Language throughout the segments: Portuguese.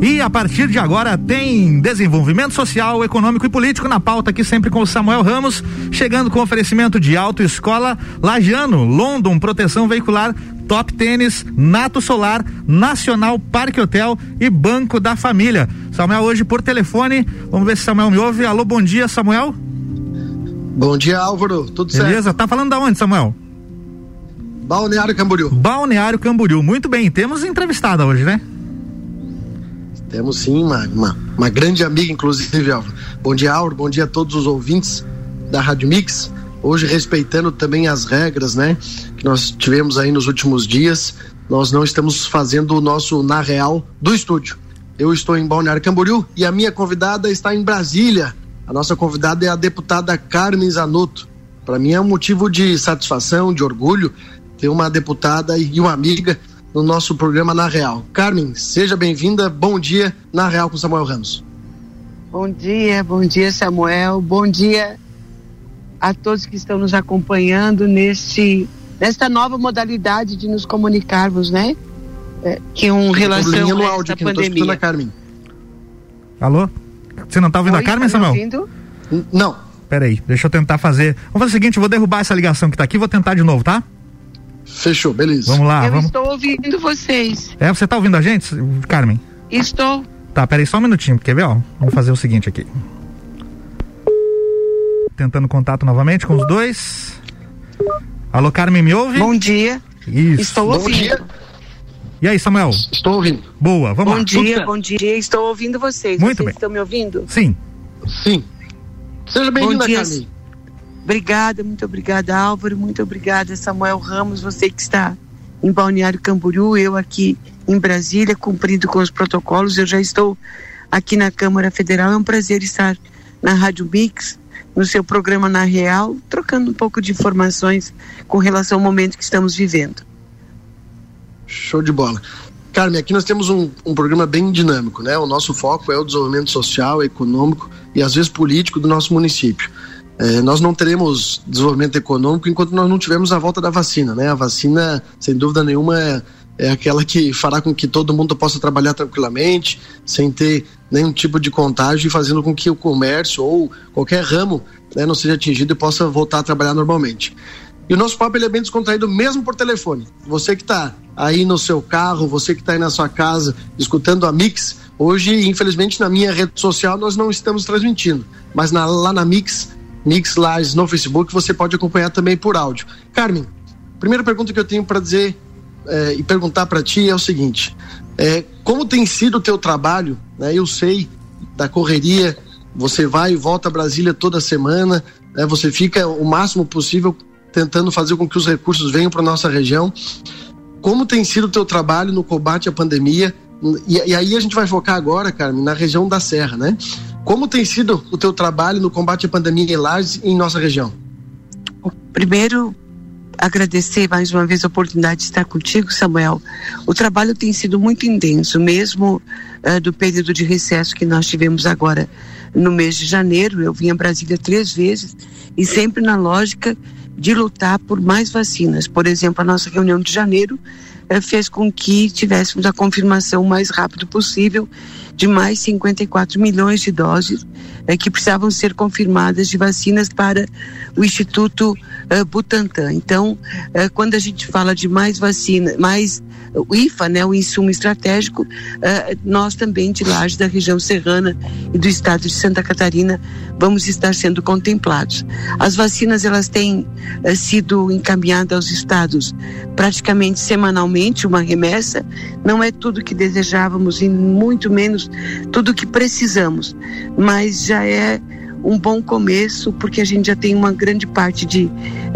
E a partir de agora tem desenvolvimento social, econômico e político na pauta aqui sempre com o Samuel Ramos, chegando com oferecimento de autoescola Lajano, London, proteção veicular, Top Tênis, Nato Solar, Nacional Parque Hotel e Banco da Família. Samuel hoje por telefone, vamos ver se Samuel me ouve. Alô, bom dia, Samuel. Bom dia, Álvaro. Tudo Beleza? certo? Beleza, tá falando da onde, Samuel? Balneário Camboriú. Balneário Camboriú. Muito bem, temos entrevistada hoje, né? Temos sim uma, uma, uma grande amiga, inclusive, Álvaro. Bom dia, Álvaro. Bom dia a todos os ouvintes da Rádio Mix. Hoje, respeitando também as regras, né? Que nós tivemos aí nos últimos dias. Nós não estamos fazendo o nosso Na Real do estúdio. Eu estou em Balneário Camboriú e a minha convidada está em Brasília. A nossa convidada é a deputada Carmen Zanotto. Para mim é um motivo de satisfação, de orgulho ter uma deputada e uma amiga no nosso programa Na Real. Carmen, seja bem-vinda. Bom dia Na Real com Samuel Ramos. Bom dia, bom dia, Samuel. Bom dia a todos que estão nos acompanhando neste nesta nova modalidade de nos comunicarmos, né? É, que um relação no áudio aqui, pandemia. Não a Carmen. Alô? Você não está ouvindo Oi, a Carmen, tá Samuel? Ouvindo? Não. Peraí, deixa eu tentar fazer. Vamos fazer o seguinte, eu vou derrubar essa ligação que está aqui, vou tentar de novo, tá? Fechou, beleza. Vamos lá. Eu vamos... estou ouvindo vocês. É, você está ouvindo a gente, Carmen? Estou. Tá, peraí só um minutinho, quer ver, ó? Vamos fazer o seguinte aqui. Tentando contato novamente com os dois. Alô, Carmen, me ouve? Bom dia. Isso. Estou ouvindo. Bom dia. E aí, Samuel? Estou ouvindo. Boa, vamos bom lá. Dia, bom dia, estou ouvindo vocês. Muito vocês bem. estão me ouvindo? Sim. Sim. Seja bem-vinda, Carmen. Obrigada, muito obrigada, Álvaro, muito obrigada, Samuel Ramos, você que está em Balneário Camboriú, eu aqui em Brasília, cumprindo com os protocolos. Eu já estou aqui na Câmara Federal. É um prazer estar na Rádio Mix, no seu programa Na Real, trocando um pouco de informações com relação ao momento que estamos vivendo. Show de bola. Carmen, aqui nós temos um, um programa bem dinâmico, né? O nosso foco é o desenvolvimento social, econômico e às vezes político do nosso município. É, nós não teremos desenvolvimento econômico enquanto nós não tivermos a volta da vacina, né? A vacina, sem dúvida nenhuma, é, aquela que fará com que todo mundo possa trabalhar tranquilamente, sem ter nenhum tipo de contágio fazendo com que o comércio ou qualquer ramo né, não seja atingido e possa voltar a trabalhar normalmente. E o nosso papo ele é bem descontraído mesmo por telefone. Você que está aí no seu carro, você que está aí na sua casa escutando a Mix, hoje, infelizmente, na minha rede social nós não estamos transmitindo, mas na, lá na Mix Mix Lives no Facebook, você pode acompanhar também por áudio. Carmen, primeira pergunta que eu tenho para dizer é, e perguntar para ti é o seguinte: é, como tem sido o teu trabalho? Né? Eu sei da correria, você vai e volta a Brasília toda semana, né? você fica o máximo possível tentando fazer com que os recursos venham para nossa região. Como tem sido o teu trabalho no combate à pandemia? E, e, aí a gente vai focar agora, Carmen, na região da Serra, né? Como tem sido o teu trabalho no combate à pandemia em Lages em nossa região? Primeiro, agradecer mais uma vez a oportunidade de estar contigo, Samuel. O trabalho tem sido muito intenso, mesmo uh, do período de recesso que nós tivemos agora no mês de janeiro. Eu vim a Brasília três vezes e sempre na lógica de lutar por mais vacinas. Por exemplo, a nossa reunião de janeiro fez com que tivéssemos a confirmação o mais rápido possível de mais 54 milhões de doses eh, que precisavam ser confirmadas de vacinas para o Instituto eh, Butantan. Então, eh, quando a gente fala de mais vacina, mais o IFA, né, o insumo estratégico, nós também de Laje da região serrana e do estado de Santa Catarina vamos estar sendo contemplados. As vacinas elas têm sido encaminhadas aos estados praticamente semanalmente, uma remessa. Não é tudo que desejávamos e muito menos tudo que precisamos, mas já é um bom começo, porque a gente já tem uma grande parte de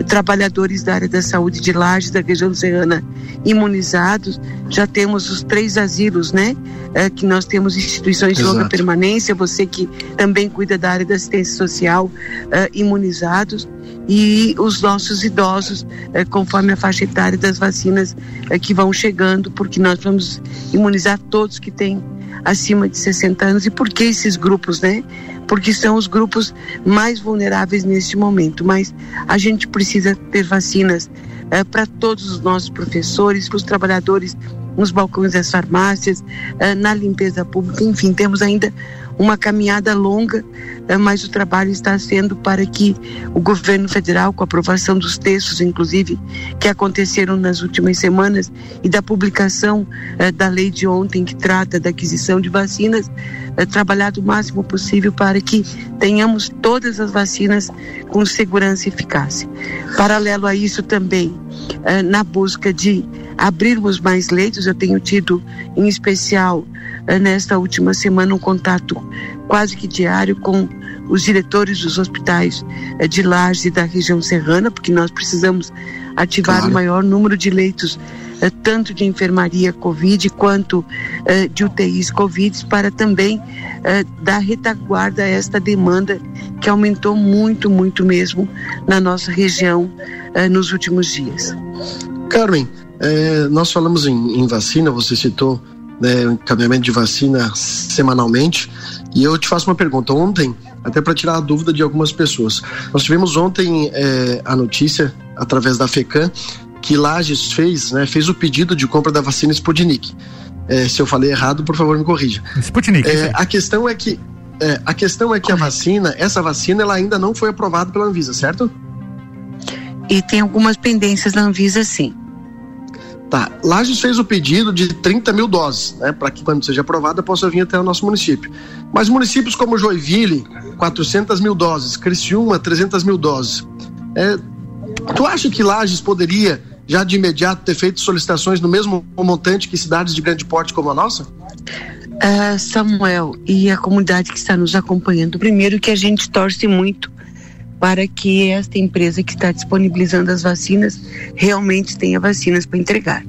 trabalhadores da área da saúde de Lages, da região serrana, imunizados. Já temos os três asilos, né? É, que nós temos instituições Exato. de longa permanência, você que também cuida da área da assistência social, é, imunizados. E os nossos idosos, é, conforme a faixa etária das vacinas é, que vão chegando, porque nós vamos imunizar todos que têm acima de 60 anos. E por que esses grupos, né? Porque são os grupos mais vulneráveis neste momento. Mas a gente precisa ter vacinas é, para todos os nossos professores, para os trabalhadores nos balcões das farmácias, uh, na limpeza pública, enfim, temos ainda uma caminhada longa, eh, mas o trabalho está sendo para que o governo federal, com a aprovação dos textos, inclusive, que aconteceram nas últimas semanas, e da publicação eh, da lei de ontem, que trata da aquisição de vacinas, eh, trabalhar o máximo possível para que tenhamos todas as vacinas com segurança e eficácia. Paralelo a isso também, na busca de abrirmos mais leitos, eu tenho tido, em especial, nesta última semana um contato quase que diário com os diretores dos hospitais eh, de Lages e da região serrana, porque nós precisamos ativar claro. o maior número de leitos, eh, tanto de enfermaria Covid quanto eh, de UTIs Covid, para também dar retaguarda a esta demanda que aumentou muito, muito mesmo na nossa região nos últimos dias. Carmen, nós falamos em, em vacina, você citou né, encaminhamento de vacina semanalmente. E eu te faço uma pergunta. Ontem, até para tirar a dúvida de algumas pessoas, nós tivemos ontem é, a notícia, através da FECAM, que Lages fez, né, fez o pedido de compra da vacina Sputnik. É, se eu falei errado, por favor, me corrija. Sputnik. É, a questão é que é, a questão é que a vacina, essa vacina, ela ainda não foi aprovada pela Anvisa, certo? E tem algumas pendências na Anvisa, sim. Tá, Lages fez o pedido de 30 mil doses, né, para que quando seja aprovada possa vir até o nosso município. Mas municípios como Joinville, 400 mil doses, Criciúma, 300 mil doses. É, tu acha que Lages poderia já de imediato ter feito solicitações no mesmo montante que cidades de grande porte como a nossa? Uh, Samuel e a comunidade que está nos acompanhando, primeiro que a gente torce muito para que esta empresa que está disponibilizando as vacinas realmente tenha vacinas para entregar.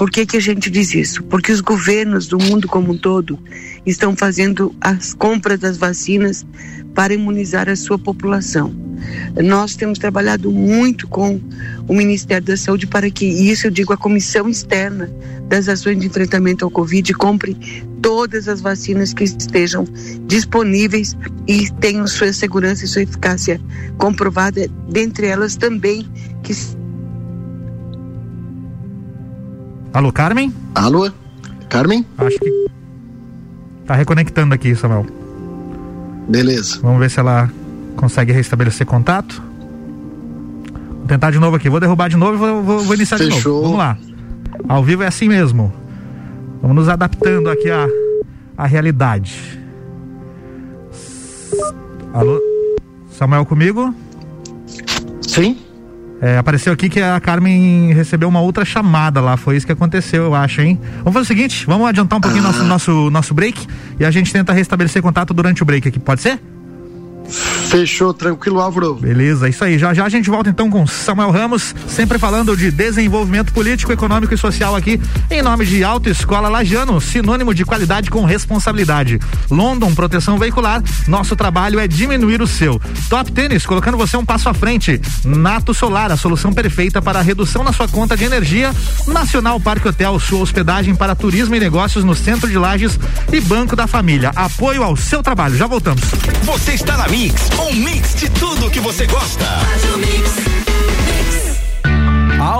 Por que, que a gente diz isso? Porque os governos do mundo como um todo estão fazendo as compras das vacinas para imunizar a sua população. Nós temos trabalhado muito com o Ministério da Saúde para que isso, eu digo, a comissão externa das ações de enfrentamento ao Covid compre todas as vacinas que estejam disponíveis e tenham sua segurança e sua eficácia comprovada, dentre elas também que Alô, Carmen? Alô, Carmen? Acho que tá reconectando aqui, Samuel. Beleza. Vamos ver se ela consegue restabelecer contato. Vou tentar de novo aqui. Vou derrubar de novo e vou, vou, vou iniciar Fechou. de novo. Vamos lá. Ao vivo é assim mesmo. Vamos nos adaptando aqui à, à realidade. Alô? Samuel comigo? Sim. É, apareceu aqui que a Carmen recebeu uma outra chamada lá. Foi isso que aconteceu, eu acho, hein? Vamos fazer o seguinte: vamos adiantar um pouquinho ah. nosso, nosso, nosso break e a gente tenta restabelecer contato durante o break aqui, pode ser? Fechou, tranquilo, Álvaro. Beleza, isso aí. Já já a gente volta então com Samuel Ramos, sempre falando de desenvolvimento político, econômico e social aqui, em nome de Autoescola Lajano, sinônimo de qualidade com responsabilidade. London Proteção Veicular, nosso trabalho é diminuir o seu. Top Tênis, colocando você um passo à frente. Nato Solar, a solução perfeita para a redução na sua conta de energia. Nacional Parque Hotel, sua hospedagem para turismo e negócios no centro de Lages e Banco da Família. Apoio ao seu trabalho. Já voltamos. Você está na minha Mix, um mix de tudo que você gosta.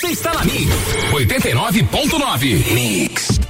Você está na Mix 89.9. Mix.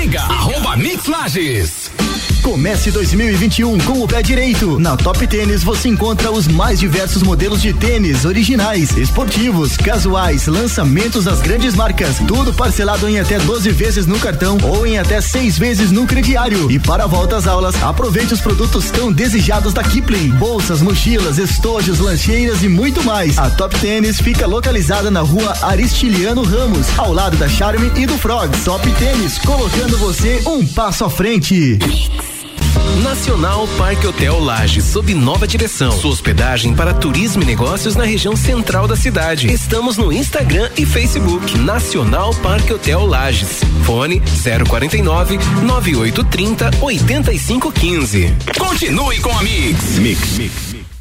arroba Mix Lages. Comece 2021 com o pé direito. Na Top Tênis você encontra os mais diversos modelos de tênis originais, esportivos, casuais, lançamentos das grandes marcas. Tudo parcelado em até 12 vezes no cartão ou em até seis vezes no crediário. E para a volta às aulas, aproveite os produtos tão desejados da Kipling: bolsas, mochilas, estojos, lancheiras e muito mais. A Top Tênis fica localizada na rua Aristiliano Ramos, ao lado da Charme e do Frog. Top Tênis, colocando você um passo à frente. Nacional Parque Hotel Lages, sob nova direção. Sua hospedagem para turismo e negócios na região central da cidade. Estamos no Instagram e Facebook. Nacional Parque Hotel Lages. Fone 049 9830 8515. Continue com a Mix. Mix. Mix.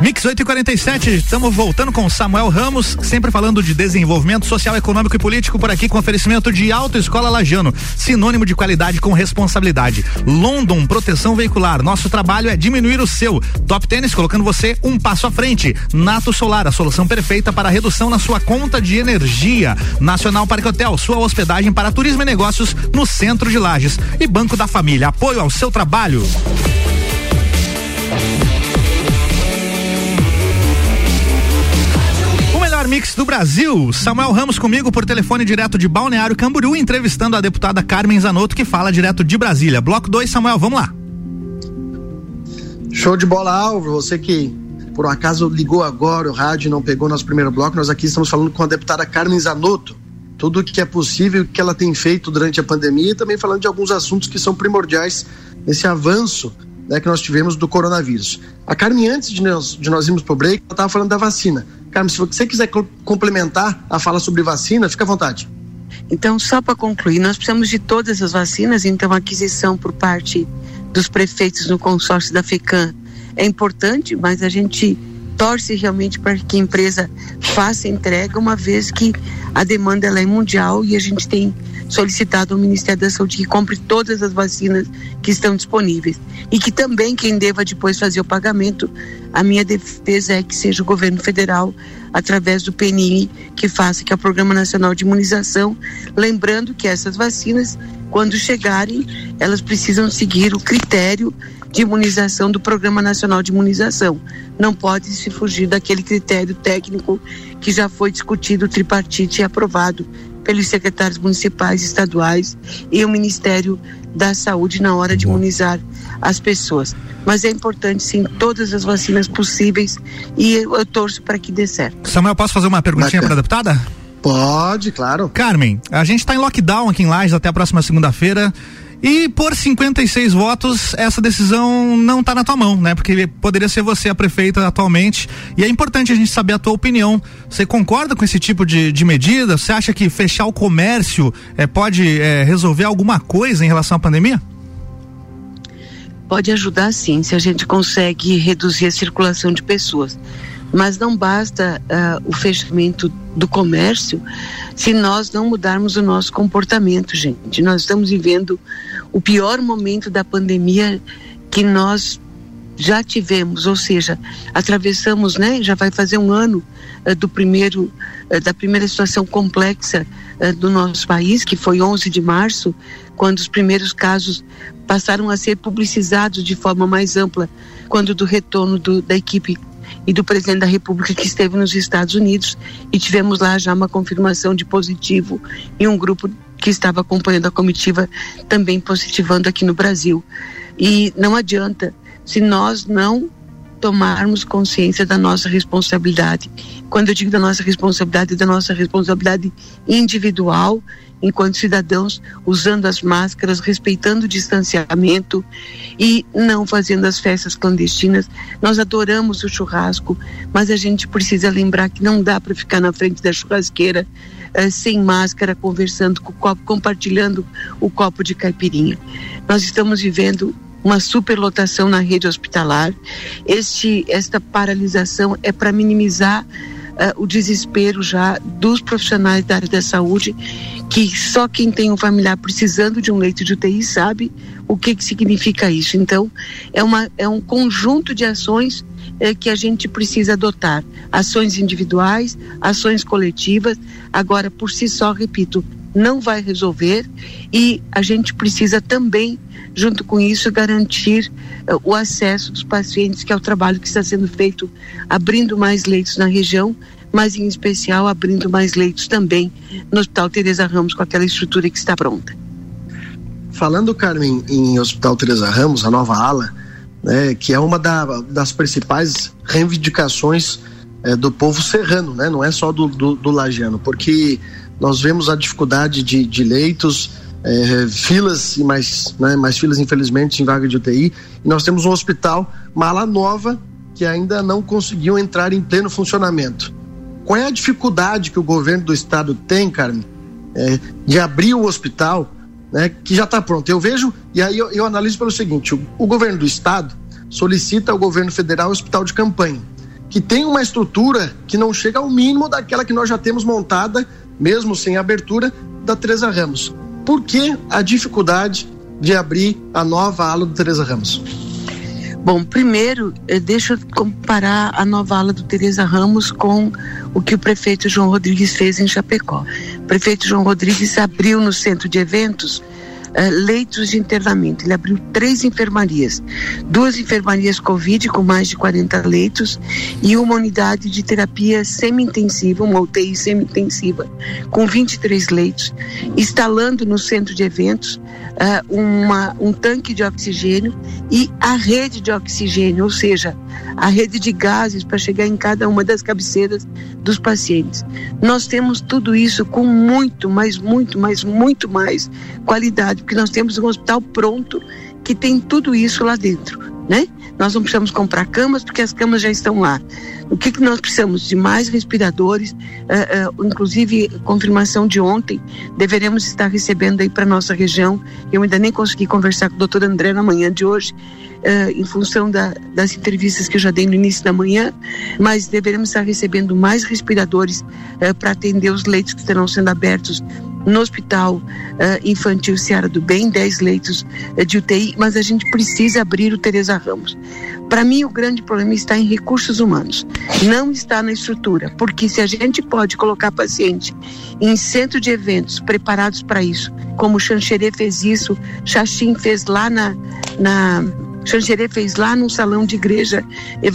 Mix 847, estamos voltando com Samuel Ramos, sempre falando de desenvolvimento social, econômico e político por aqui com oferecimento de Autoescola Lajano, sinônimo de qualidade com responsabilidade. London, proteção veicular. Nosso trabalho é diminuir o seu. Top Tênis, colocando você um passo à frente. Nato Solar, a solução perfeita para redução na sua conta de energia. Nacional Parque Hotel, sua hospedagem para turismo e negócios no centro de Lages. E Banco da Família, apoio ao seu trabalho. Mix do Brasil. Samuel Ramos comigo por telefone direto de Balneário Camboriú, entrevistando a deputada Carmen Zanotto, que fala direto de Brasília. Bloco 2, Samuel, vamos lá. Show de bola, Álvaro. Você que por um acaso ligou agora o rádio e não pegou nosso primeiro bloco, nós aqui estamos falando com a deputada Carmen Zanotto. Tudo o que é possível, que ela tem feito durante a pandemia e também falando de alguns assuntos que são primordiais nesse avanço né, que nós tivemos do coronavírus. A Carmen, antes de nós, de nós irmos para o break, ela estava falando da vacina. Carmen, se você quiser complementar a fala sobre vacina, fica à vontade. Então, só para concluir, nós precisamos de todas as vacinas, então a aquisição por parte dos prefeitos no consórcio da FECAM é importante, mas a gente torce realmente para que a empresa faça entrega, uma vez que a demanda ela é mundial e a gente tem solicitado ao Ministério da Saúde que compre todas as vacinas que estão disponíveis. E que também quem deva depois fazer o pagamento, a minha defesa é que seja o governo federal através do PNI que faça que é o Programa Nacional de Imunização, lembrando que essas vacinas quando chegarem, elas precisam seguir o critério de imunização do Programa Nacional de Imunização. Não pode se fugir daquele critério técnico que já foi discutido tripartite e aprovado pelos secretários municipais, estaduais e o Ministério da Saúde na hora de imunizar as pessoas. Mas é importante sim todas as vacinas possíveis e eu, torço para que dê certo. Samuel, posso fazer uma perguntinha para a deputada? Pode, claro. Carmen, a gente está em lockdown aqui em Lages até a próxima segunda-feira. E por 56 votos, essa decisão não está na tua mão, né? Porque poderia ser você a prefeita atualmente. E é importante a gente saber a tua opinião. Você concorda com esse tipo de, de medida? Você acha que fechar o comércio é, pode é, resolver alguma coisa em relação à pandemia? Pode ajudar sim, se a gente consegue reduzir a circulação de pessoas. Mas não basta uh, o fechamento do comércio se nós não mudarmos o nosso comportamento, gente. Nós estamos vivendo o pior momento da pandemia que nós já tivemos, ou seja, atravessamos, né? Já vai fazer um ano uh, do primeiro uh, da primeira situação complexa uh, do nosso país, que foi 11 de março, quando os primeiros casos passaram a ser publicizados de forma mais ampla, quando do retorno do, da equipe e do presidente da República que esteve nos Estados Unidos e tivemos lá já uma confirmação de positivo em um grupo que estava acompanhando a comitiva também positivando aqui no Brasil. E não adianta se nós não tomarmos consciência da nossa responsabilidade. Quando eu digo da nossa responsabilidade, da nossa responsabilidade individual, enquanto cidadãos, usando as máscaras, respeitando o distanciamento e não fazendo as festas clandestinas. Nós adoramos o churrasco, mas a gente precisa lembrar que não dá para ficar na frente da churrasqueira eh, sem máscara, conversando com o copo, compartilhando o copo de caipirinha. Nós estamos vivendo uma superlotação na rede hospitalar. Este, esta paralisação é para minimizar uh, o desespero já dos profissionais da área da saúde, que só quem tem um familiar precisando de um leito de UTI sabe o que, que significa isso. Então, é, uma, é um conjunto de ações eh, que a gente precisa adotar. Ações individuais, ações coletivas. Agora, por si só, repito, não vai resolver e a gente precisa também, junto com isso, garantir uh, o acesso dos pacientes, que é o trabalho que está sendo feito, abrindo mais leitos na região, mas em especial abrindo mais leitos também no Hospital Teresa Ramos, com aquela estrutura que está pronta. Falando, Carmen, em Hospital Teresa Ramos, a nova ala, né, que é uma da, das principais reivindicações é, do povo serrano, né, não é só do, do, do lagiano, porque nós vemos a dificuldade de, de leitos, é, filas e mais, né, mais filas, infelizmente, em vaga de UTI. E nós temos um hospital, Mala Nova, que ainda não conseguiu entrar em pleno funcionamento. Qual é a dificuldade que o governo do estado tem, Carmen, é, de abrir o hospital, né, que já está pronto? Eu vejo, e aí eu, eu analiso pelo seguinte: o, o governo do estado solicita ao governo federal o hospital de campanha, que tem uma estrutura que não chega ao mínimo daquela que nós já temos montada mesmo sem abertura, da Teresa Ramos. Por que a dificuldade de abrir a nova ala do Teresa Ramos? Bom, primeiro, eh, deixa eu comparar a nova ala do Teresa Ramos com o que o prefeito João Rodrigues fez em Chapecó. O prefeito João Rodrigues abriu no centro de eventos uh, leitos de internamento. Ele abriu três enfermarias, duas enfermarias Covid com mais de 40 leitos e uma unidade de terapia semi-intensiva, uma UTI semi-intensiva com 23 leitos, instalando no centro de eventos uh, uma, um tanque de oxigênio e a rede de oxigênio, ou seja, a rede de gases para chegar em cada uma das cabeceiras dos pacientes. Nós temos tudo isso com muito, mas muito, mas muito mais qualidade, porque nós temos um hospital pronto que tem tudo isso lá dentro, né? Nós não precisamos comprar camas porque as camas já estão lá. O que, que nós precisamos? De mais respiradores, uh, uh, inclusive confirmação de ontem, deveremos estar recebendo aí para nossa região. Eu ainda nem consegui conversar com o doutor André na manhã de hoje, uh, em função da, das entrevistas que eu já dei no início da manhã, mas deveremos estar recebendo mais respiradores para atender os leitos que estarão sendo abertos no Hospital uh, Infantil Seara do Bem, 10 leitos uh, de UTI, mas a gente precisa abrir o Teresa Ramos. Para mim, o grande problema está em recursos humanos, não está na estrutura, porque se a gente pode colocar paciente em centro de eventos preparados para isso, como Xanxerê fez isso, Xaxim fez lá na, na fez lá no salão de igreja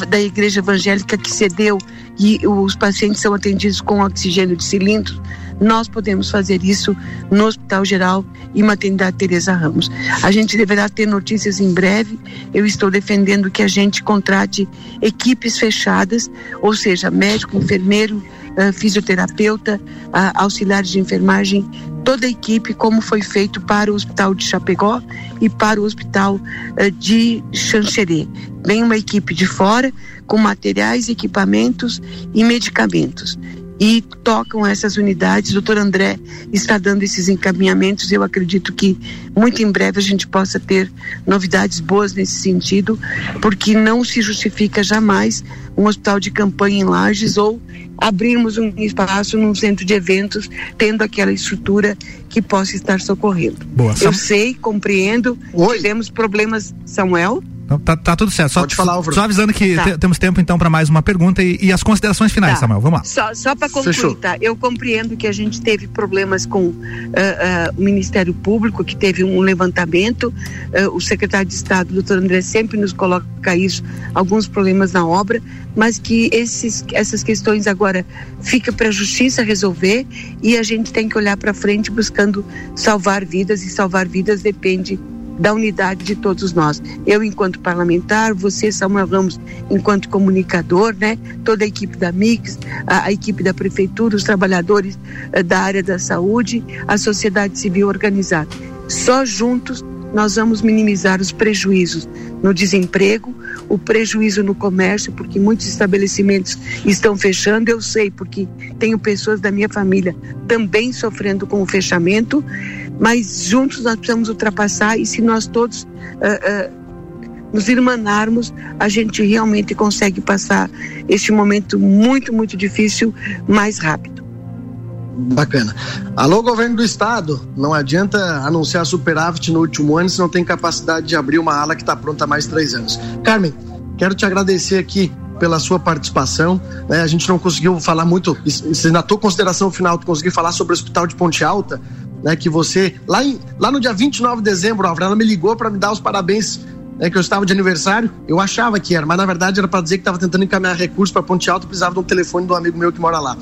da igreja evangélica que cedeu e os pacientes são atendidos com oxigênio de cilindro nós podemos fazer isso no Hospital Geral e Maternidade Teresa Ramos. A gente deverá ter notícias em breve. Eu estou defendendo que a gente contrate equipes fechadas, ou seja, médico, enfermeiro, uh, fisioterapeuta, auxiliares de enfermagem, toda a equipe, como foi feito para o Hospital de Chapecó e para o Hospital uh, de Xanxerê. Vem uma equipe de fora com materiais, equipamentos e medicamentos e tocam essas unidades. O doutor André está dando esses encaminhamentos. Eu acredito que muito em breve a gente possa ter novidades boas nesse sentido, porque não se justifica jamais um hospital de campanha em Lages ou abrirmos um espaço num centro de eventos tendo aquela estrutura que possa estar socorrendo. Boa, Eu sei, compreendo, Oi. tivemos problemas, Samuel. Tá, tá tudo certo. Só, Pode falar, Álvaro. Só avisando que Tá. te- temos tempo então para mais uma pergunta e, e as considerações finais, Tá. Samuel. Vamos lá. Só, só para concluir, Fechou. tá? Eu compreendo que a gente teve problemas com ah, ah, o Ministério Público, que teve um levantamento. Ah, o secretário de Estado, doutor André, sempre nos coloca isso, alguns problemas na obra, mas que esses, essas questões agora ficam para a justiça resolver e a gente tem que olhar para frente buscando salvar vidas e salvar vidas depende da unidade de todos nós. Eu, enquanto parlamentar, você, Samuel Ramos, enquanto comunicador, né? Toda a equipe da Mix, a, a equipe da prefeitura, os trabalhadores eh, da área da saúde, a sociedade civil organizada. Só juntos nós vamos minimizar os prejuízos no desemprego, o prejuízo no comércio, porque muitos estabelecimentos estão fechando. Eu sei, porque tenho pessoas da minha família também sofrendo com o fechamento, mas juntos nós precisamos ultrapassar e se nós todos ah, ah, nos irmanarmos, a gente realmente consegue passar este momento muito, muito difícil mais rápido. Bacana. Alô, governo do estado, não adianta anunciar superávit no último ano se não tem capacidade de abrir uma ala que está pronta há mais três anos. Carmen, quero te agradecer aqui pela sua participação. né? A gente não conseguiu falar muito, se na tua consideração final tu conseguir falar sobre o Hospital de Ponte Alta, né, que você, lá, em, lá no dia 29 de dezembro, Álvaro, ela me ligou para me dar os parabéns né, que eu estava de aniversário, eu achava que era, mas na verdade era para dizer que estava tentando encaminhar recursos para Ponte Alta, precisava de um telefone de um amigo meu que mora lá.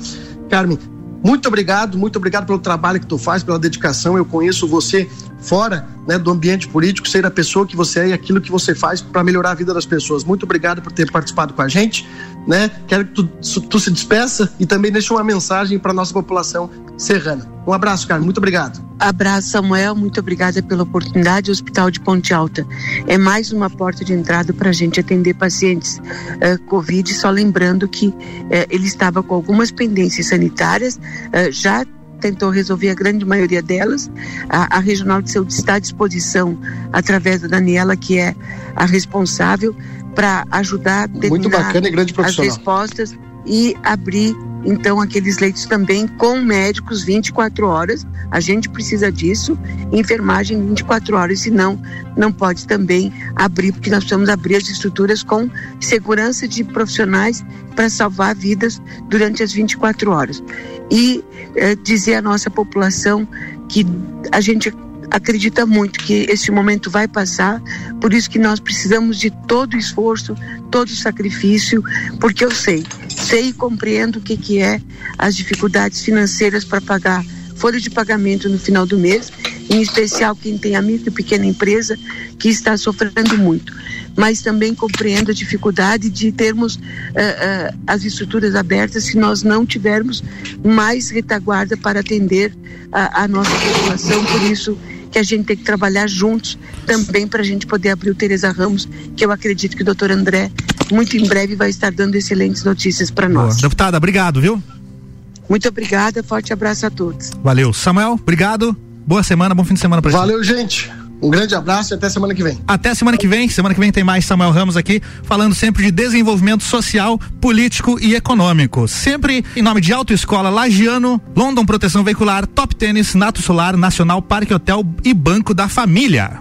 Carmen, muito obrigado, muito obrigado pelo trabalho que tu faz, pela dedicação. Eu conheço você fora né, do ambiente político, sei da pessoa que você é e aquilo que você faz para melhorar a vida das pessoas. Muito obrigado por ter participado com a gente. Né? Quero que tu, tu se despeça e também deixe uma mensagem para nossa população serrana. Um abraço, Carmen. Muito obrigado. Abraço, Samuel. Muito obrigada pela oportunidade. O Hospital de Ponte Alta é mais uma porta de entrada para a gente atender pacientes eh, Covid. Só lembrando que eh, ele estava com algumas pendências sanitárias, eh, já tentou resolver a grande maioria delas. A, a Regional de Saúde está à disposição, através da Daniela, que é a responsável, para ajudar a Muito determinar bacana e grande as profissional. respostas e abrir então aqueles leitos também com médicos 24 horas. A gente precisa disso, enfermagem 24 horas, senão não pode também abrir, porque nós precisamos abrir as estruturas com segurança de profissionais para salvar vidas durante as 24 horas. E eh, dizer à nossa população que a gente acredita muito que este momento vai passar, por isso que nós precisamos de todo o esforço, todo o sacrifício, porque eu sei, sei e compreendo o que, que é as dificuldades financeiras para pagar folha de pagamento no final do mês, em especial quem tem a micro e pequena empresa que está sofrendo muito. Mas também compreendo a dificuldade de termos eh, eh, as estruturas abertas se nós não tivermos mais retaguarda para atender a nossa população. Por isso que a gente tem que trabalhar juntos também para a gente poder abrir o Tereza Ramos, que eu acredito que o doutor André muito em breve vai estar dando excelentes notícias para Boa. nós. Deputada, obrigado, viu? Muito obrigada, forte abraço a todos. Valeu. Samuel, obrigado. Boa semana, bom fim de semana pra gente. Valeu, gente. Um grande abraço e até semana que vem. Até semana que vem. Semana que vem tem mais Samuel Ramos aqui, falando sempre de desenvolvimento social, político e econômico. Sempre em nome de Autoescola Lagiano, London Proteção Veicular, Top Tênis, Nato Solar, Nacional Parque Hotel e Banco da Família.